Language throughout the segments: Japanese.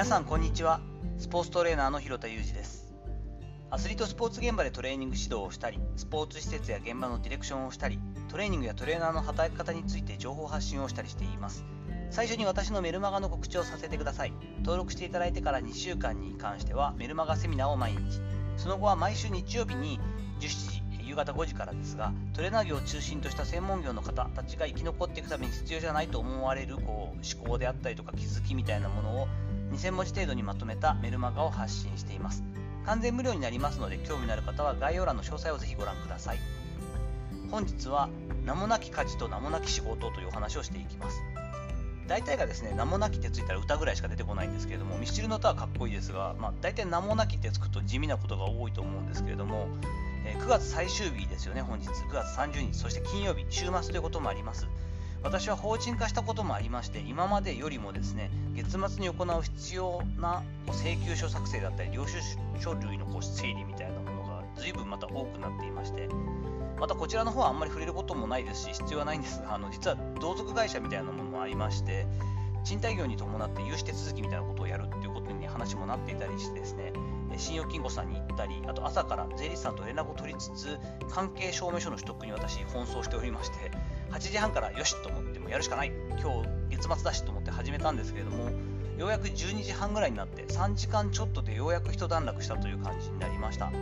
皆さんこんにちは。スポーツトレーナーの広田裕二です。アスリートスポーツ現場でトレーニング指導をしたりスポーツ施設や現場のディレクションをしたりトレーニングやトレーナーの働き方について情報発信をしたりしています。最初に私のメルマガの告知をさせてください。登録していただいてから2週間に関してはメルマガセミナーを毎日。その後は毎週日曜日に17時夕方5時からですがトレーナー業を中心とした専門業の方たちが生き残っていくために必要じゃないと思われるこう思考であったりとか気づきみたいなものを2000文字程度にまとめたメルマガを発信しています。完全無料になりますので興味のある方は概要欄の詳細をぜひご覧ください。本日は名もなき家事と名もなき仕事というお話をしていきます。大体がですね名もなきってついたら歌ぐらいしか出てこないんですけれどもミスチルの歌はかっこいいですが、まあ、大体名もなきってつくと地味なことが多いと思うんですけれども、9月最終日ですよね本日。9月30日そして金曜日週末ということもあります。私は法人化したこともありまして今までよりもですね月末に行う必要な請求書作成だったり領収書類のこう整理みたいなものが随分また多くなっていましてまたこちらの方はあんまり触れることもないですし必要はないんですがあの実は同族会社みたいなものもありまして賃貸業に伴って融資手続きみたいなことをやるっていうことに話もなっていたりしてですね信用金庫さんに行ったりあと朝から税理士さんと連絡を取りつつ関係証明書の取得に私奔走しておりまして8時半からよしと思ってもやるしかない。今日月末だしと思って始めたんですけれどもようやく12時半ぐらいになって3時間ちょっとでようやく一段落したという感じになりました。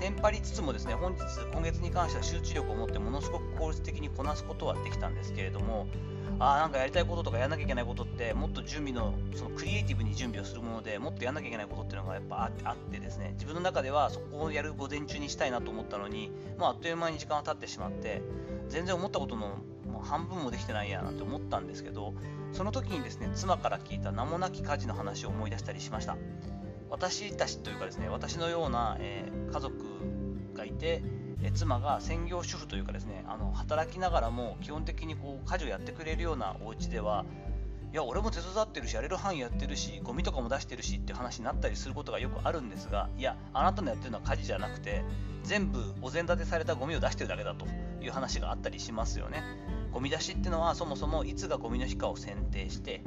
テンパりつつもですね本日今月に関しては集中力を持ってものすごく効率的にこなすことはできたんですけれどもあなんかやりたいこととかやらなきゃいけないことってもっと準備のそのクリエイティブに準備をするものでもっとやらなきゃいけないことっていうのがやっぱあってですね自分の中ではそこをやる午前中にしたいなと思ったのに、まあ、あっという間に時間が経ってしまって全然思ったことの半分もできてないやなんて思ったんですけどその時にですね妻から聞いた名もなき家事の話を思い出したりしました。私たちというかですね私のような、えー、家族がいてえ妻が専業主婦というかですねあの働きながらも基本的にこう家事をやってくれるようなお家ではいや俺も手伝ってるしやれる範囲やってるしゴミとかも出してるしって話になったりすることがよくあるんですがいやあなたのやってるのは家事じゃなくて全部お膳立てされたゴミを出してるだけだという話があったりしますよね。ゴミ出しっていうのはそもそもいつがゴミの日かを選定して、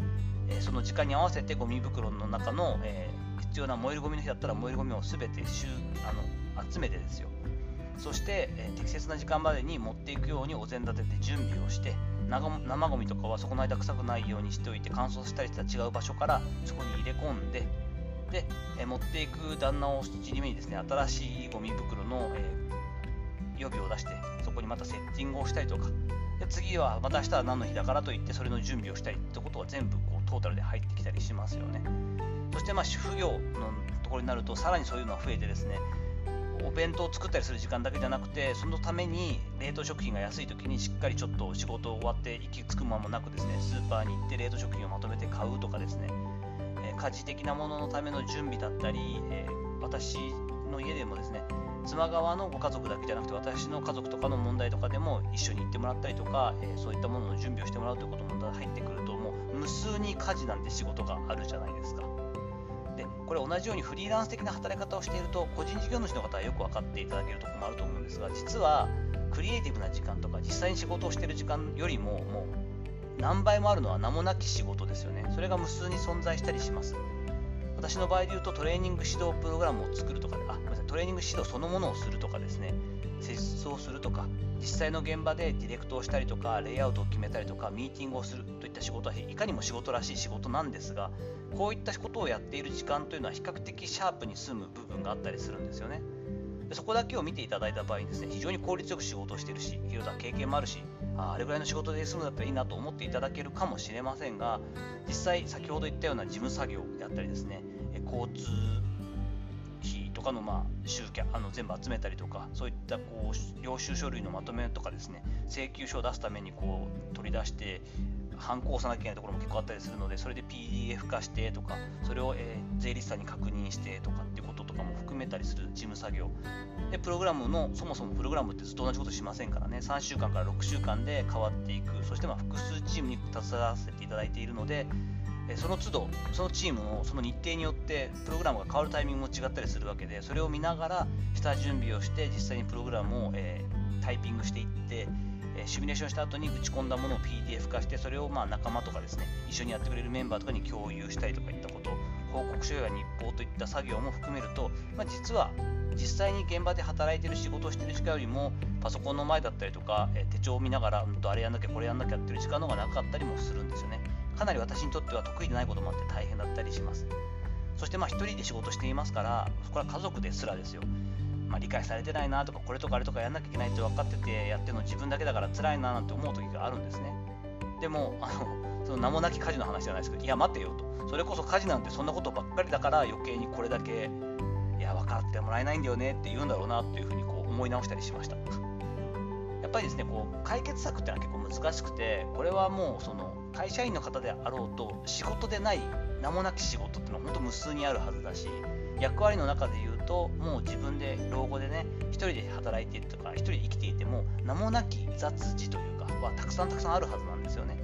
えその時間に合わせてゴミ袋の中の、え必要な燃えるゴミの日だったら燃えるゴミを全てあの集めてですよ。そして、え適切な時間までに持っていくようにお膳立てて準備をして生ゴミとかはそこの間臭くないようにしておいて乾燥したりしたら違う場所からそこに入れ込んでで、え持っていく旦那を尻目にですね新しいゴミ袋の、えー、予備を出してそこにまたセッティングをしたりとか。で次はまた明日は何の日だからといってそれの準備をしたりってことは全部こうトータルで入ってきたりしますよね。そしてまあ主婦業のところになるとさらにそういうのが増えてですねお弁当を作ったりする時間だけじゃなくてそのために冷凍食品が安い時にしっかりちょっと仕事終わって行き着く間もなくですねスーパーに行って冷凍食品をまとめて買うとかですね、えー、家事的なもののための準備だったり、えー、私の家でもですね妻側のご家族だけじゃなくて私の家族とかの問題とかでも一緒に行ってもらったりとか、えー、そういったものの準備をしてもらうということも入ってくるともう無数に家事なんて仕事があるじゃないですか。でこれ同じようにフリーランス的な働き方をしていると個人事業主の方はよく分かっていただけるところもあると思うんですが実はクリエイティブな時間とか実際に仕事をしている時間よりももう何倍もあるのは名もなき仕事ですよね。それが無数に存在したりします。私の場合で言うとトレーニング指導プログラムを作るとかあごめんなさいトレーニング指導そのものをするとかですね。施術をするとか実際の現場でディレクトをしたりとかレイアウトを決めたりとかミーティングをする。った仕事はいかにも仕事らしい仕事なんですがこういったことをやっている時間というのは比較的シャープに済む部分があったりするんですよね。でそこだけを見ていただいた場合にですね非常に効率よく仕事をしているし広田経験もあるしああれぐらいの仕事で済むんだったらいいなと思っていただけるかもしれませんが実際先ほど言ったような事務作業であったりですね交通費とかのまあ集客あの全部集めたりとかそういったこう領収書類のまとめとかですね請求書を出すためにこう取り出して反抗さなきゃいけないところも結構あったりするのでそれで PDF 化してとかそれを、えー、税理士さんに確認してとかっていうこととかも含めたりする事務作業。でプログラムのそもそもプログラムってずっと同じことしませんからね。3週間から6週間で変わっていく。そしてまあ複数チームに携わらせていただいているのでその都度そのチームのその日程によってプログラムが変わるタイミングも違ったりするわけでそれを見ながら下準備をして実際にプログラムを、えー、タイピングしていってシミュレーションした後に打ち込んだものを PDF 化してそれをまあ仲間とかですね一緒にやってくれるメンバーとかに共有したりとかいったこと報告書や日報といった作業も含めると、まあ、実は実際に現場で働いてる仕事をしてる時間よりもパソコンの前だったりとか、え手帳を見ながら、うんとあれやんなきゃこれやんなきゃっていう時間の方が長かったりもするんですよね。かなり私にとっては得意でないこともあって大変だったりします。そしてまあ1人で仕事していますからこれは家族ですらですよ。まあ、理解されてないなとかこれとかあれとかやんなきゃいけないって分かっててやってるの自分だけだから辛いななんて思う時があるんですね。でもあのその名もなき家事の話じゃないですけどいや待てよと。それこそ家事なんてそんなことばっかりだから余計にこれだけいや分かってもらえないんだよねって言うんだろうなっていうふうにこう思い直したりしました。やっぱりですねこう解決策っていうのは結構難しくてこれはもうその会社員の方であろうと仕事でない名もなき仕事っていうのは本当無数にあるはずだし役割の中で言うともう人で働いてるとか一人で生きていても名もなき雑事というかはたくさんたくさんあるはずなんですよね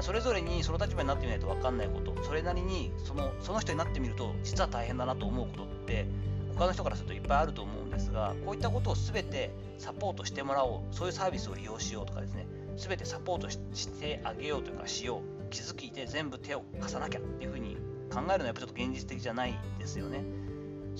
それぞれにその立場になってみないと分かんないことそれなりにそのその人になってみると実は大変だなと思うことって他の人からするといっぱいあると思うんですがこういったことを全てサポートしてもらおうそういうサービスを利用しようとかですね全てサポートしてあげようというかしよう気づいて全部手を貸さなきゃっていうふうに考えるのはやっぱちょっと現実的じゃないですよね。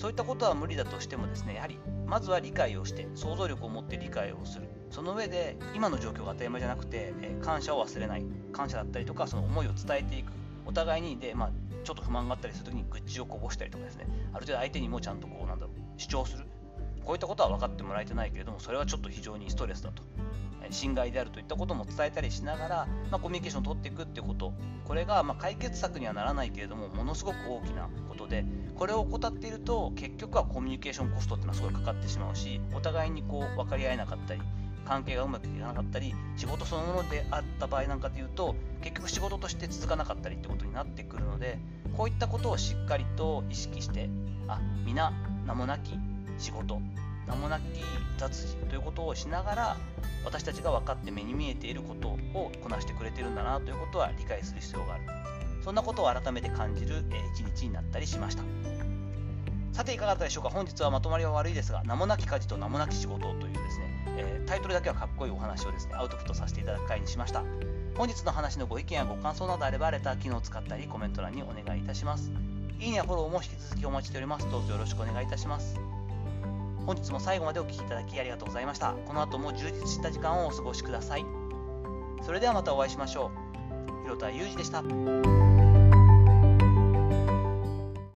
そういったことは無理だとしてもですねやはりまずは理解をして想像力を持って理解をする。その上で今の状況が当たり前じゃなくて、え感謝を忘れない。感謝だったりとかその思いを伝えていく。お互いにで、まあ、ちょっと不満があったりするときに愚痴をこぼしたりとかですね。ある程度相手にもちゃんとこうなんだろう主張する。こういったことは分かってもらえてないけれどもそれはちょっと非常にストレスだと。侵害であるといったことも伝えたりしながら、まあ、コミュニケーションを取っていくっていうこと。これがま解決策にはならないけれどもものすごく大きなことでこれを怠っていると結局はコミュニケーションコストっていうのはすごいかかってしまうしお互いにこう分かり合えなかったり関係がうまくいかなかったり仕事そのものであった場合なんかでいうと結局仕事として続かなかったりってことになってくるのでこういったことをしっかりと意識してあ皆名もなき仕事名もなき雑事ということをしながら私たちが分かって目に見えていることをこなしてくれてるんだなということは理解する必要がある。そんなことを改めて感じる一日になったりしました。さていかがだったでしょうか？本日はまとまりは悪いですが名もなき家事と名もなき仕事というですね、え、タイトルだけはかっこいいお話をですねアウトプットさせていただく回にしました。本日の話のご意見やご感想などあればレター機能を使ったりコメント欄にお願いいたします。いいねやフォローも引き続きお待ちしております。どうぞよろしくお願いいたします。本日も最後までお聴きいただきありがとうございました。この後も充実した時間をお過ごしください。それではまたお会いしましょう。広田裕二でした。